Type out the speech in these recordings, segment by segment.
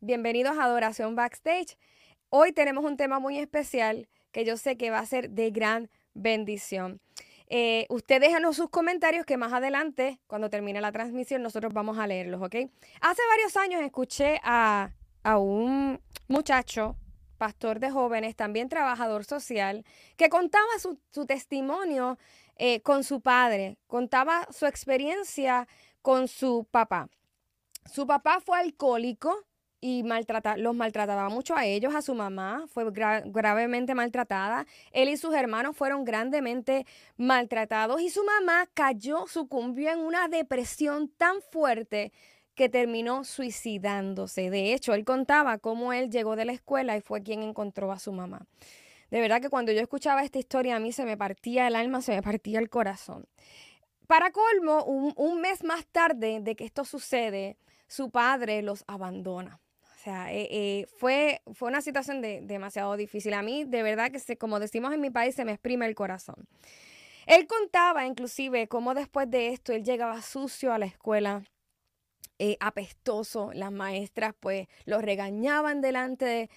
Bienvenidos a Adoración Backstage. Hoy tenemos un tema muy especial que yo sé que va a ser de gran bendición. Eh, usted déjanos sus comentarios que más adelante, cuando termine la transmisión, nosotros vamos a leerlos, ¿ok? Hace varios años escuché a, un muchacho, pastor de jóvenes, también trabajador social, que contaba su, testimonio eh, con su padre, contaba su experiencia con su papá. Su papá fue alcohólico y maltrata, los maltrataba mucho a ellos, a su mamá fue gravemente maltratada, él y sus hermanos fueron grandemente maltratados y su mamá cayó, sucumbió en una depresión tan fuerte que terminó suicidándose. De hecho, él contaba cómo él llegó de la escuela y fue quien encontró a su mamá. De verdad que cuando yo escuchaba esta historia a mí se me partía el alma, se me partía el corazón. Para colmo, un mes más tarde de que esto sucede, su padre los abandona. Eh, eh, fue, fue una situación de, demasiado difícil. A mí, de verdad que, se, como decimos en mi país, se me exprime el corazón. Él contaba inclusive cómo después de esto él llegaba sucio a la escuela, eh, apestoso. Las maestras pues lo regañaban delante de,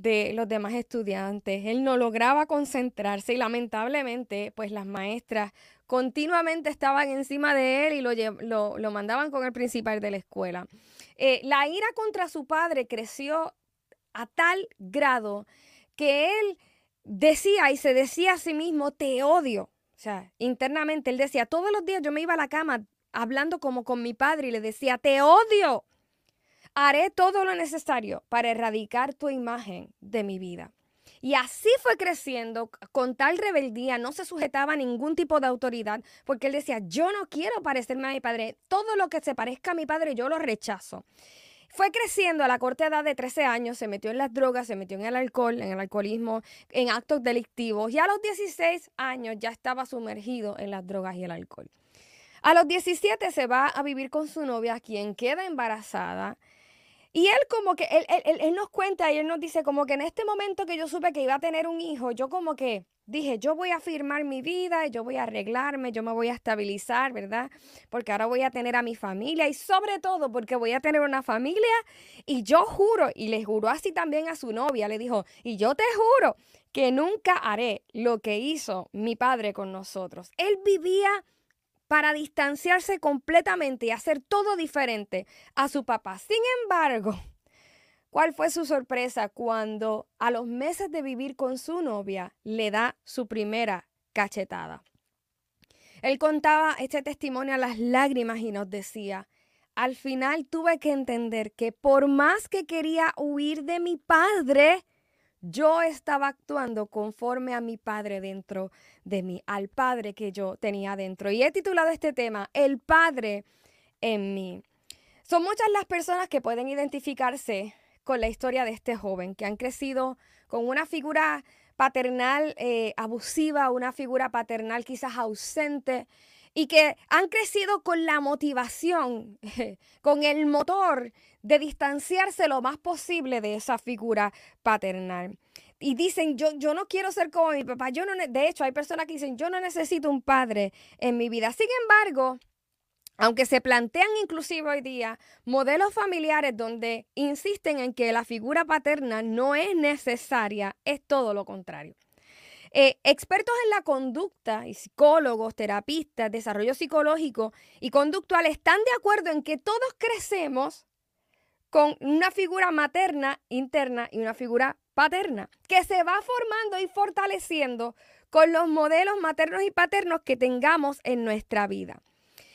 de, los demás estudiantes. Él no lograba concentrarse y lamentablemente pues las maestras continuamente estaban encima de él y lo, lo, mandaban con el principal de la escuela. Eh, la ira contra su padre creció a tal grado que él decía y se decía a sí mismo, te odio. O sea, internamente él decía, todos los días yo me iba a la cama hablando como con mi padre y le decía, te odio. Haré todo lo necesario para erradicar tu imagen de mi vida. Y así fue creciendo con tal rebeldía, no se sujetaba a ningún tipo de autoridad, porque él decía, yo no quiero parecerme a mi padre, todo lo que se parezca a mi padre yo lo rechazo. Fue creciendo a la corta edad de 13 años, se metió en las drogas, se metió en el alcohol, en el alcoholismo, en actos delictivos y a los 16 años ya estaba sumergido en las drogas y el alcohol. A los 17 se va a vivir con su novia, quien queda embarazada y él como que, él, él, él, nos cuenta y él nos dice como que en este momento que yo supe que iba a tener un hijo, yo como que dije, yo voy a firmar mi vida, yo voy a arreglarme, yo me voy a estabilizar, ¿verdad? Porque ahora voy a tener a mi familia y sobre todo porque voy a tener una familia y yo juro, y le juró así también a su novia, le dijo, y yo te juro que nunca haré lo que hizo mi padre con nosotros. Él vivía para distanciarse completamente y hacer todo diferente a su papá. Sin embargo, ¿cuál fue su sorpresa cuando a los meses de vivir con su novia le da su primera cachetada? Él contaba este testimonio a las lágrimas y nos decía, al final tuve que entender que por más que quería huir de mi padre, yo estaba actuando conforme a mi Padre dentro de mí, al Padre que yo tenía dentro. Y he titulado este tema, El Padre en mí. Son muchas las personas que pueden identificarse con la historia de este joven, que han crecido con una figura paternal eh, abusiva, una figura paternal quizás ausente, y que han crecido con la motivación, con el motor de distanciarse lo más posible de esa figura paternal. Y dicen, yo, yo no quiero ser como mi papá. Yo no de hecho, hay personas que dicen, yo no necesito un padre en mi vida. Sin embargo, aunque se plantean inclusive hoy día modelos familiares donde insisten en que la figura paterna no es necesaria, es todo lo contrario. Eh, expertos en la conducta y psicólogos, terapistas, desarrollo psicológico y conductual están de acuerdo en que todos crecemos con una figura materna interna y una figura paterna, que se va formando y fortaleciendo con los modelos maternos y paternos que tengamos en nuestra vida.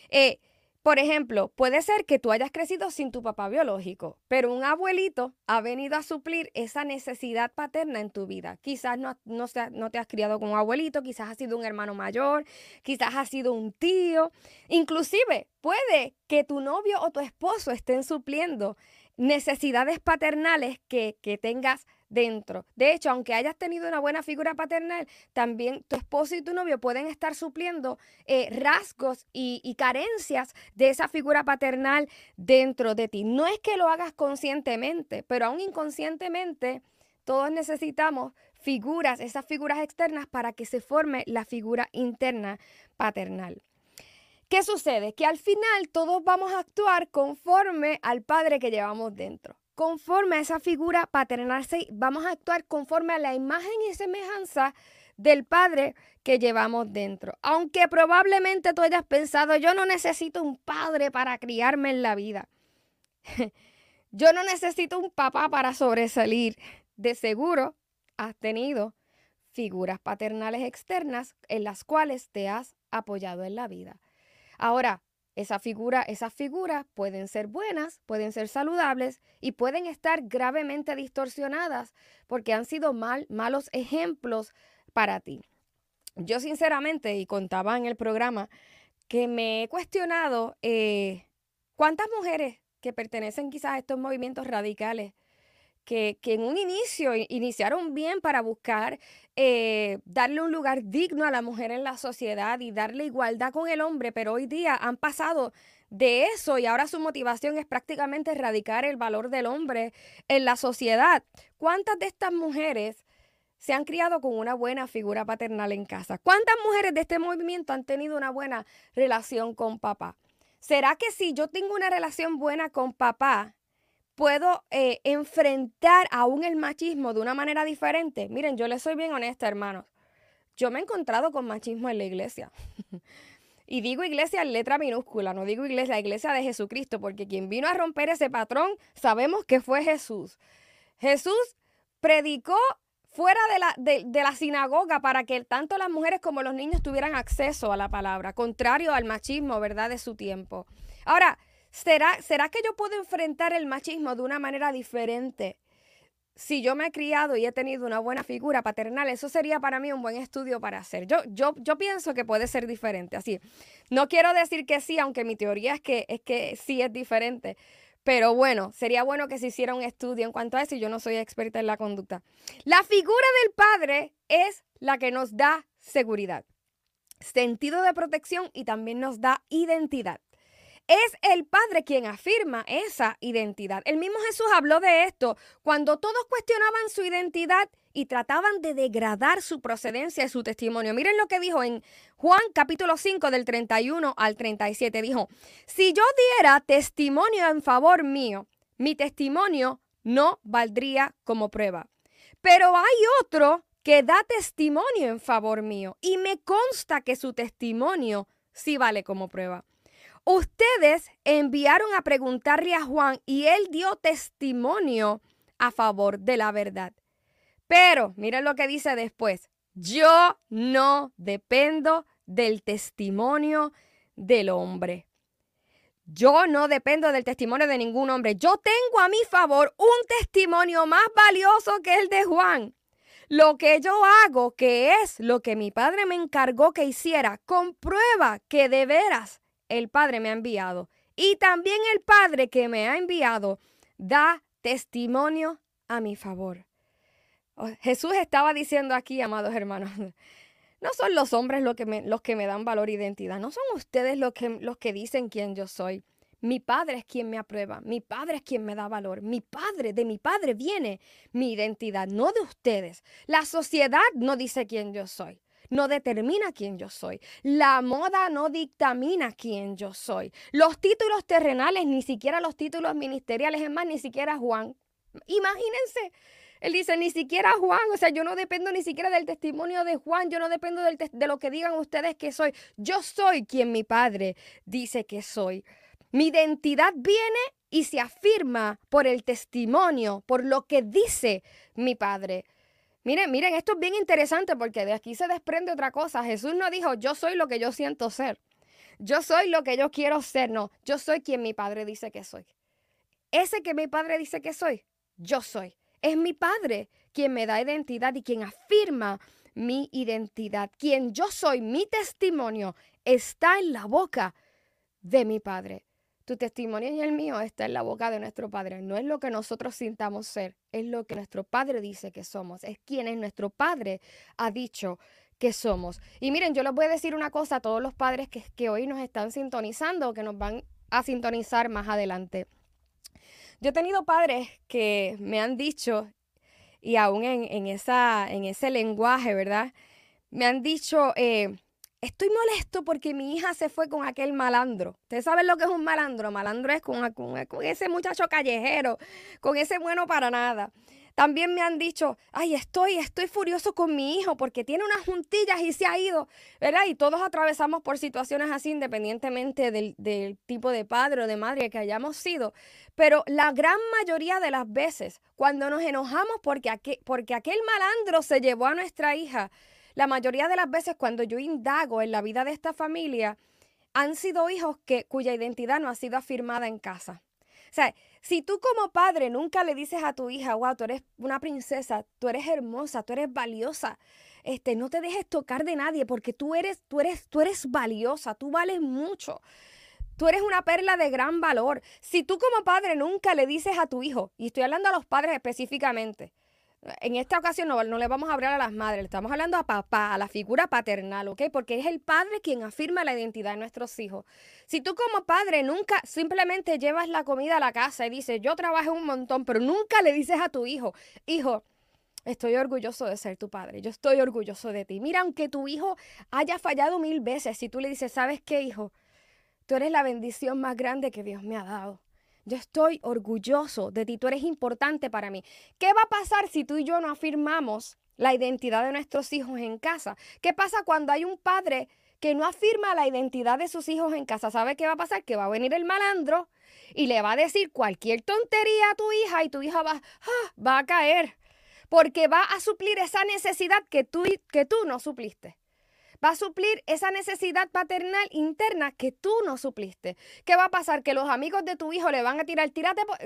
Eh, por ejemplo, puede ser que tú hayas crecido sin tu papá biológico, pero un abuelito ha venido a suplir esa necesidad paterna en tu vida. Quizás no, no, te has criado con un abuelito, quizás has sido un hermano mayor, quizás has sido un tío. Inclusive puede que tu novio o tu esposo estén supliendo necesidades paternales que, que tengas dentro. De hecho, aunque hayas tenido una buena figura paternal, también tu esposo y tu novio pueden estar supliendo eh, rasgos y, y carencias de esa figura paternal dentro de ti. No es que lo hagas conscientemente, pero aún inconscientemente, todos necesitamos figuras, esas figuras externas para que se forme la figura interna paternal. ¿Qué sucede? Que al final todos vamos a actuar conforme al padre que llevamos dentro conforme a esa figura paternal, vamos a actuar conforme a la imagen y semejanza del Padre que llevamos dentro. Aunque probablemente tú hayas pensado, yo no necesito un padre para criarme en la vida. yo no necesito un papá para sobresalir. De seguro has tenido figuras paternales externas en las cuales te has apoyado en la vida. Ahora, esa figura, esas figuras pueden ser buenas, pueden ser saludables y pueden estar gravemente distorsionadas porque han sido mal, malos ejemplos para ti. Yo sinceramente, y contaba en el programa, que me he cuestionado eh, cuántas mujeres que pertenecen quizás a estos movimientos radicales, que, en un inicio iniciaron bien para buscar eh, darle un lugar digno a la mujer en la sociedad y darle igualdad con el hombre, pero hoy día han pasado de eso y ahora su motivación es prácticamente erradicar el valor del hombre en la sociedad. ¿Cuántas de estas mujeres se han criado con una buena figura paternal en casa. ¿Cuántas mujeres de este movimiento han tenido una buena relación con papá? ¿Será que si yo tengo una relación buena con papá, puedo eh, enfrentar aún el machismo de una manera diferente? Miren, yo les soy bien honesta, hermanos. Yo me he encontrado con machismo en la iglesia. y digo iglesia en letra minúscula, no digo iglesia, iglesia de Jesucristo, porque quien vino a romper ese patrón, sabemos que fue Jesús. Jesús predicó fuera de la, de, la sinagoga para que tanto las mujeres como los niños tuvieran acceso a la palabra, contrario al machismo, ¿verdad?, de su tiempo. Ahora, ¿será, ¿será que yo puedo enfrentar el machismo de una manera diferente? Si yo me he criado y he tenido una buena figura paternal, eso sería para mí un buen estudio para hacer. Yo, yo, yo pienso que puede ser diferente. Así, no quiero decir que sí, aunque mi teoría es que, es que sí es diferente. Pero bueno, sería bueno que se hiciera un estudio en cuanto a eso y yo no soy experta en la conducta. La figura del padre es la que nos da seguridad, sentido de protección y también nos da identidad. Es el Padre quien afirma esa identidad. El mismo Jesús habló de esto cuando todos cuestionaban su identidad y trataban de degradar su procedencia y su testimonio. Miren lo que dijo en Juan capítulo 5 del 31 al 37. Dijo, si yo diera testimonio en favor mío, mi testimonio no valdría como prueba. Pero hay otro que da testimonio en favor mío y me consta que su testimonio sí vale como prueba. Ustedes enviaron a preguntarle a Juan y él dio testimonio a favor de la verdad. Pero miren lo que dice después. Yo no dependo del testimonio del hombre. Yo no dependo del testimonio de ningún hombre. Yo tengo a mi favor un testimonio más valioso que el de Juan. Lo que yo hago, que es lo que mi padre me encargó que hiciera, comprueba que de veras el Padre me ha enviado. Y también el Padre que me ha enviado da testimonio a mi favor. Jesús estaba diciendo aquí, amados hermanos, no son los hombres los que me, los que me dan valor e identidad, no son ustedes los que, los que dicen quién yo soy. Mi padre es quien me aprueba, mi padre es quien me da valor, mi padre, de mi padre viene mi identidad, no de ustedes. La sociedad no dice quién yo soy no determina quién yo soy. La moda no dictamina quién yo soy. Los títulos terrenales, ni siquiera los títulos ministeriales, es más, ni siquiera Juan. Imagínense. Él dice, ni siquiera Juan, o sea, yo no dependo ni siquiera del testimonio de Juan, yo no dependo de lo que digan ustedes que soy. Yo soy quien mi padre dice que soy. Mi identidad viene y se afirma por el testimonio, por lo que dice mi padre. Miren, miren, esto es bien interesante porque de aquí se desprende otra cosa. Jesús no dijo, yo soy lo que yo siento ser. Yo soy lo que yo quiero ser. No, yo soy quien mi padre dice que soy. Ese que mi padre dice que soy, yo soy. Es mi padre quien me da identidad y quien afirma mi identidad. Quien yo soy, mi testimonio, está en la boca de mi padre. Tu testimonio y el mío está en la boca de nuestro Padre. No es lo que nosotros sintamos ser, es lo que nuestro Padre dice que somos. Es quien es nuestro Padre ha dicho que somos. Y miren, yo les voy a decir una cosa a todos los padres que, hoy nos están sintonizando, que nos van a sintonizar más adelante. Yo he tenido padres que me han dicho, y aún en, esa, en ese lenguaje, ¿verdad? Me han dicho, eh, estoy molesto porque mi hija se fue con aquel malandro. ¿Ustedes saben lo que es un malandro? Malandro es con, con ese muchacho callejero, con ese bueno para nada. También me han dicho, ay, estoy, estoy furioso con mi hijo porque tiene unas juntillas y se ha ido, ¿verdad? Y todos atravesamos por situaciones así independientemente del, tipo de padre o de madre que hayamos sido. Pero la gran mayoría de las veces, cuando nos enojamos porque, porque aquel malandro se llevó a nuestra hija, la mayoría de las veces cuando yo indago en la vida de esta familia, han sido hijos que, cuya identidad no ha sido afirmada en casa. O sea, si tú como padre nunca le dices a tu hija, wow, tú eres una princesa, tú eres hermosa, tú eres valiosa, este, no te dejes tocar de nadie porque tú eres, tú eres, tú eres valiosa, tú vales mucho. Tú eres una perla de gran valor. Si tú como padre nunca le dices a tu hijo, y estoy hablando a los padres específicamente, en esta ocasión no, no, le vamos a hablar a las madres, le estamos hablando a papá, a la figura paternal, ¿ok? Porque es el padre quien afirma la identidad de nuestros hijos. Si tú como padre nunca simplemente llevas la comida a la casa y dices, yo trabajé un montón, pero nunca le dices a tu hijo, hijo, estoy orgulloso de ser tu padre, yo estoy orgulloso de ti. Mira, aunque tu hijo haya fallado mil veces, si tú le dices, ¿sabes qué, hijo? Tú eres la bendición más grande que Dios me ha dado. Yo estoy orgulloso de ti, tú eres importante para mí. ¿Qué va a pasar si tú y yo no afirmamos la identidad de nuestros hijos en casa? ¿Qué pasa cuando hay un padre que no afirma la identidad de sus hijos en casa? ¿Sabe qué va a pasar? Que va a venir el malandro y le va a decir cualquier tontería a tu hija y tu hija va, ah, va a caer porque va a suplir esa necesidad que tú, que tú no supliste va a suplir esa necesidad paternal interna que tú no supliste. ¿Qué va a pasar? Que los amigos de tu hijo le van a tirar,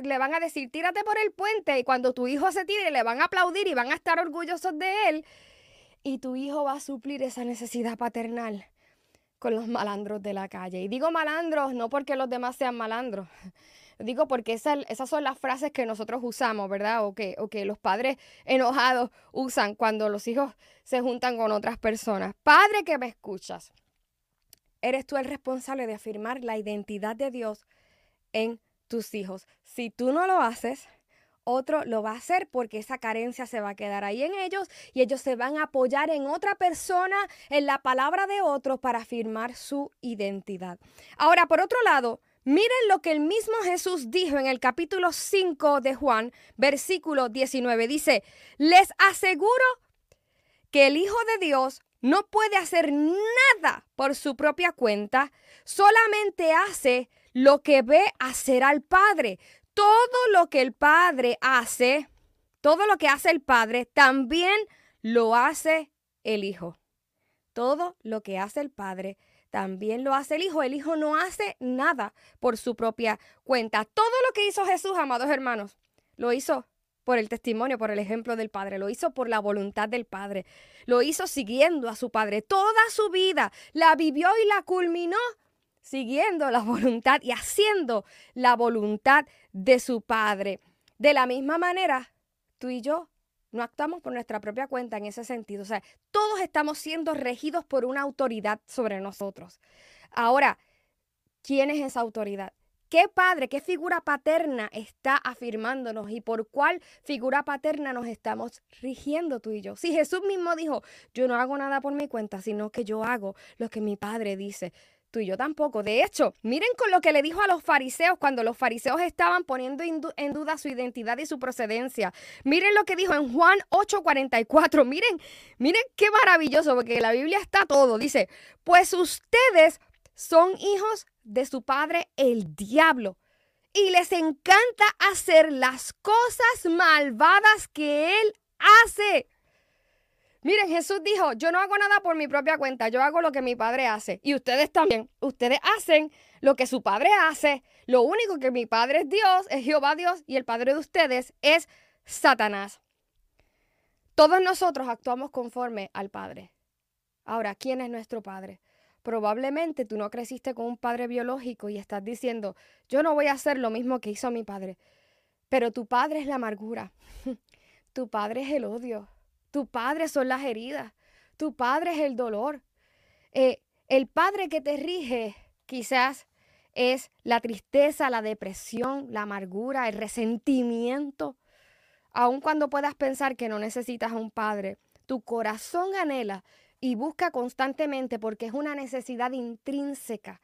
le van a decir, tírate por el puente y cuando tu hijo se tire le van a aplaudir y van a estar orgullosos de él. Y tu hijo va a suplir esa necesidad paternal con los malandros de la calle. Y digo malandros no porque los demás sean malandros, Digo porque esas son las frases que nosotros usamos, ¿verdad? O que, o que los padres enojados usan cuando los hijos se juntan con otras personas. Padre que me escuchas, eres tú el responsable de afirmar la identidad de Dios en tus hijos. Si tú no lo haces, otro lo va a hacer porque esa carencia se va a quedar ahí en ellos y ellos se van a apoyar en otra persona, en la palabra de otro para afirmar su identidad. Ahora, por otro lado, Miren lo que el mismo Jesús dijo en el capítulo 5 de Juan, versículo 19. Dice, les aseguro que el Hijo de Dios no puede hacer nada por su propia cuenta, solamente hace lo que ve hacer al Padre. Todo lo que el Padre hace, todo lo que hace el Padre, también lo hace el Hijo. Todo lo que hace el Padre, también lo hace el Hijo. El Hijo no hace nada por su propia cuenta. Todo lo que hizo Jesús, amados hermanos, lo hizo por el testimonio, por el ejemplo del Padre, lo hizo por la voluntad del Padre, lo hizo siguiendo a su Padre. Toda su vida la vivió y la culminó siguiendo la voluntad y haciendo la voluntad de su Padre. De la misma manera, tú y yo no actuamos por nuestra propia cuenta en ese sentido. O sea, todos estamos siendo regidos por una autoridad sobre nosotros. Ahora, ¿quién es esa autoridad? ¿Qué padre, qué figura paterna está afirmándonos y por cuál figura paterna nos estamos rigiendo tú y yo? Si Jesús mismo dijo, yo no hago nada por mi cuenta, sino que yo hago lo que mi padre dice tú y yo tampoco. De hecho, miren con lo que le dijo a los fariseos cuando los fariseos estaban poniendo en duda su identidad y su procedencia. Miren lo que dijo en Juan 8:44. Miren, miren qué maravilloso, porque la Biblia está todo. Dice, pues ustedes son hijos de su padre el diablo y les encanta hacer las cosas malvadas que él hace. Miren, Jesús dijo, yo no hago nada por mi propia cuenta, yo hago lo que mi padre hace. Y ustedes también, ustedes hacen lo que su padre hace. Lo único que mi padre es Dios, es Jehová Dios, y el padre de ustedes es Satanás. Todos nosotros actuamos conforme al Padre. Ahora, ¿quién es nuestro Padre? Probablemente tú no creciste con un padre biológico y estás diciendo, yo no voy a hacer lo mismo que hizo mi padre. Pero tu padre es la amargura, tu padre es el odio, tu padre son las heridas. Tu padre es el dolor. Eh, el padre que te rige quizás es la tristeza, la depresión, la amargura, el resentimiento. Aun cuando puedas pensar que no necesitas a un padre, tu corazón anhela y busca constantemente porque es una necesidad intrínseca.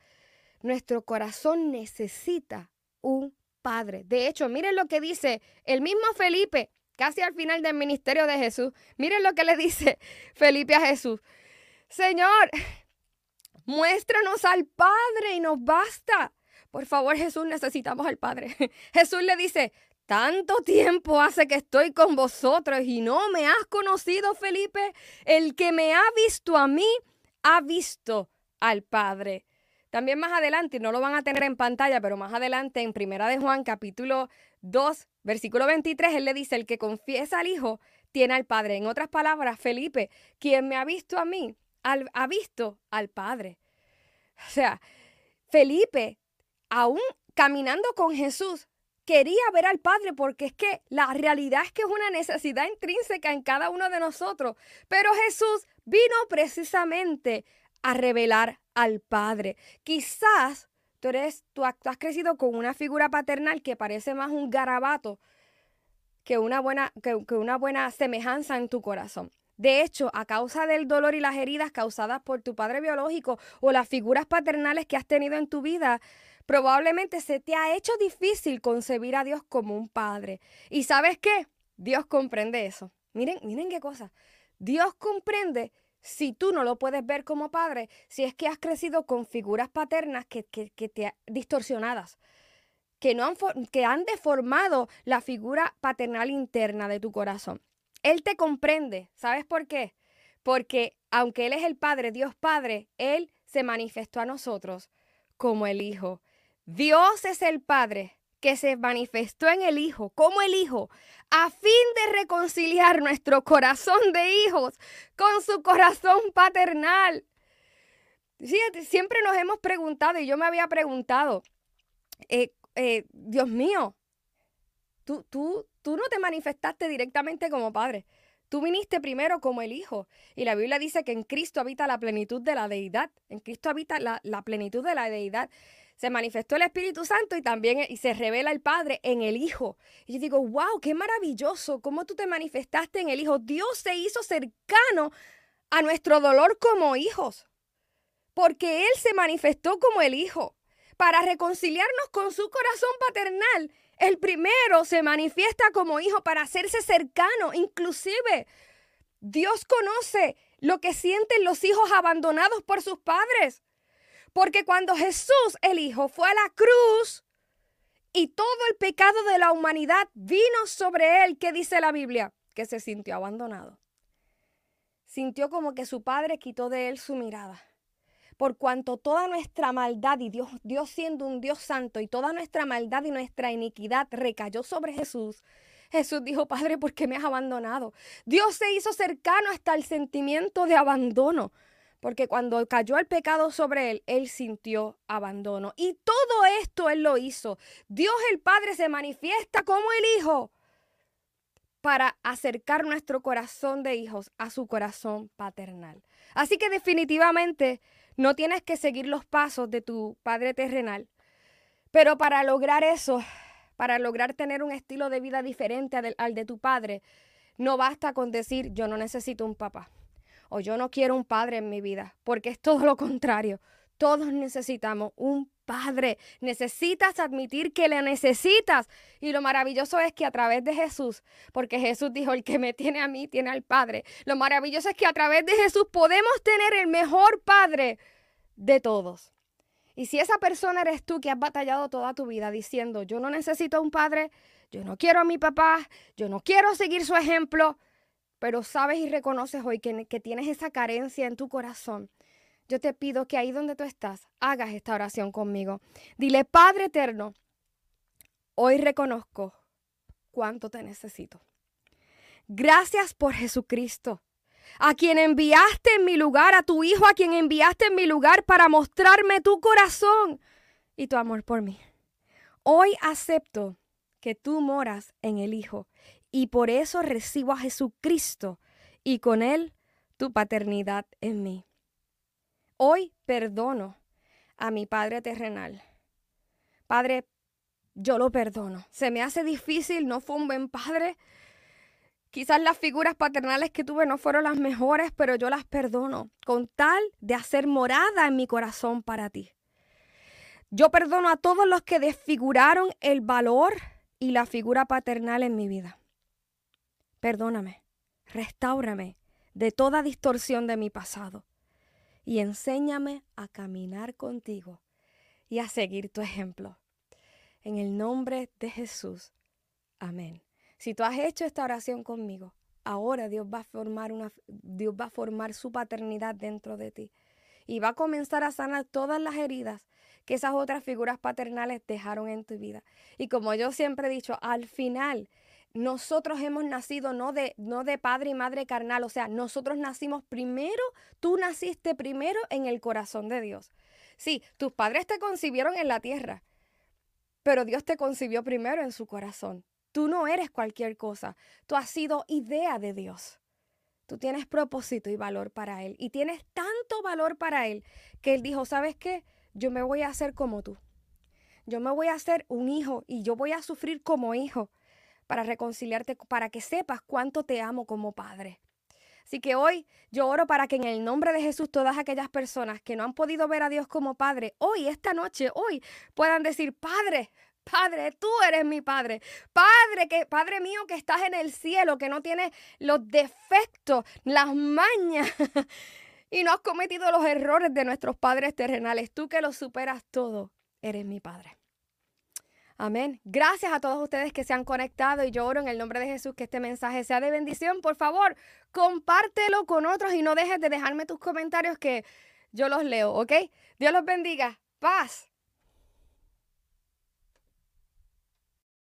Nuestro corazón necesita un padre. De hecho, miren lo que dice el mismo Felipe, casi al final del ministerio de Jesús. Miren lo que le dice Felipe a Jesús. Señor, muéstranos al Padre y nos basta. Por favor, Jesús, necesitamos al Padre. Jesús le dice, tanto tiempo hace que estoy con vosotros y no me has conocido, Felipe. El que me ha visto a mí, ha visto al Padre. También más adelante, no lo van a tener en pantalla, pero más adelante en Primera de Juan, capítulo 2, versículo 23, él le dice, el que confiesa al Hijo tiene al Padre. En otras palabras, Felipe, quien me ha visto a mí, ha visto al Padre. O sea, Felipe, aún caminando con Jesús, quería ver al Padre porque es que la realidad es que es una necesidad intrínseca en cada uno de nosotros. Pero Jesús vino precisamente a revelar al Padre. Quizás tú, eres, tú, has crecido con una figura paternal que parece más un garabato que una buena, que, una buena semejanza en tu corazón. De hecho, a causa del dolor y las heridas causadas por tu padre biológico o las figuras paternales que has tenido en tu vida, probablemente se te ha hecho difícil concebir a Dios como un padre. ¿Y sabes qué? Dios comprende eso. Miren, miren qué cosa. Dios comprende si tú no lo puedes ver como padre, si es que has crecido con figuras paternas que, que, te distorsionadas, que, no han, que han deformado la figura paternal interna de tu corazón. Él te comprende. ¿Sabes por qué? Porque aunque Él es el Padre, Dios Padre, Él se manifestó a nosotros como el Hijo. Dios es el Padre que se manifestó en el Hijo, como el Hijo, a fin de reconciliar nuestro corazón de hijos con su corazón paternal. siempre nos hemos preguntado, y yo me había preguntado, eh, eh, Dios mío, tú, tú, tú no te manifestaste directamente como padre. Tú viniste primero como el Hijo. Y la Biblia dice que en Cristo habita la plenitud de la deidad. En Cristo habita la, la plenitud de la deidad se manifestó el Espíritu Santo y también y se revela el Padre en el Hijo. Y yo digo, wow, qué maravilloso, cómo tú te manifestaste en el Hijo. Dios se hizo cercano a nuestro dolor como hijos, porque Él se manifestó como el Hijo para reconciliarnos con su corazón paternal. El primero se manifiesta como hijo para hacerse cercano, inclusive Dios conoce lo que sienten los hijos abandonados por sus padres. Porque cuando Jesús, el Hijo, fue a la cruz y todo el pecado de la humanidad vino sobre él, ¿qué dice la Biblia? Que se sintió abandonado. Sintió como que su padre quitó de él su mirada. Por cuanto toda nuestra maldad y Dios, Dios siendo un Dios santo y toda nuestra maldad y nuestra iniquidad recayó sobre Jesús, Jesús dijo, Padre, ¿por qué me has abandonado? Dios se hizo cercano hasta el sentimiento de abandono porque cuando cayó el pecado sobre él, él sintió abandono. Y todo esto él lo hizo. Dios el Padre se manifiesta como el Hijo para acercar nuestro corazón de hijos a su corazón paternal. Así que definitivamente no tienes que seguir los pasos de tu Padre terrenal. Pero para lograr eso, para lograr tener un estilo de vida diferente al de tu Padre, no basta con decir yo no necesito un papá o yo no quiero un padre en mi vida, porque es todo lo contrario. Todos necesitamos un padre. Necesitas admitir que le necesitas. Y lo maravilloso es que a través de Jesús, porque Jesús dijo, el que me tiene a mí, tiene al Padre. Lo maravilloso es que a través de Jesús podemos tener el mejor Padre de todos. Y si esa persona eres tú que has batallado toda tu vida diciendo, yo no necesito un padre, yo no quiero a mi papá, yo no quiero seguir su ejemplo, pero sabes y reconoces hoy que, que tienes esa carencia en tu corazón, yo te pido que ahí donde tú estás, hagas esta oración conmigo. Dile, Padre eterno, hoy reconozco cuánto te necesito. Gracias por Jesucristo, a quien enviaste en mi lugar, a tu Hijo, a quien enviaste en mi lugar para mostrarme tu corazón y tu amor por mí. Hoy acepto que tú moras en el Hijo y por eso recibo a Jesucristo y con Él tu paternidad en mí. Hoy perdono a mi Padre terrenal. Padre, yo lo perdono. Se me hace difícil, no fue un buen padre. Quizás las figuras paternales que tuve no fueron las mejores, pero yo las perdono con tal de hacer morada en mi corazón para ti. Yo perdono a todos los que desfiguraron el valor y la figura paternal en mi vida. Perdóname, restáurame de toda distorsión de mi pasado y enséñame a caminar contigo y a seguir tu ejemplo. En el nombre de Jesús. Amén. Si tú has hecho esta oración conmigo, ahora Dios va a formar una Dios va a formar su paternidad dentro de ti y va a comenzar a sanar todas las heridas que esas otras figuras paternales dejaron en tu vida. Y como yo siempre he dicho, al final nosotros hemos nacido no de, no de padre y madre carnal, o sea, nosotros nacimos primero, tú naciste primero en el corazón de Dios. Sí, tus padres te concibieron en la tierra, pero Dios te concibió primero en su corazón. Tú no eres cualquier cosa. Tú has sido idea de Dios. Tú tienes propósito y valor para Él. Y tienes tanto valor para Él que Él dijo, ¿sabes qué? Yo me voy a hacer como tú. Yo me voy a hacer un hijo y yo voy a sufrir como hijo para reconciliarte, para que sepas cuánto te amo como padre. Así que hoy yo oro para que en el nombre de Jesús todas aquellas personas que no han podido ver a Dios como Padre, hoy, esta noche, hoy, puedan decir, Padre, Padre, tú eres mi Padre. Padre, que, Padre mío que estás en el cielo, que no tienes los defectos, las mañas y no has cometido los errores de nuestros padres terrenales. Tú que lo superas todo, eres mi Padre. Amén. Gracias a todos ustedes que se han conectado y yo oro en el nombre de Jesús que este mensaje sea de bendición. Por favor, compártelo con otros y no dejes de dejarme tus comentarios que yo los leo, ¿ok? Dios los bendiga. Paz.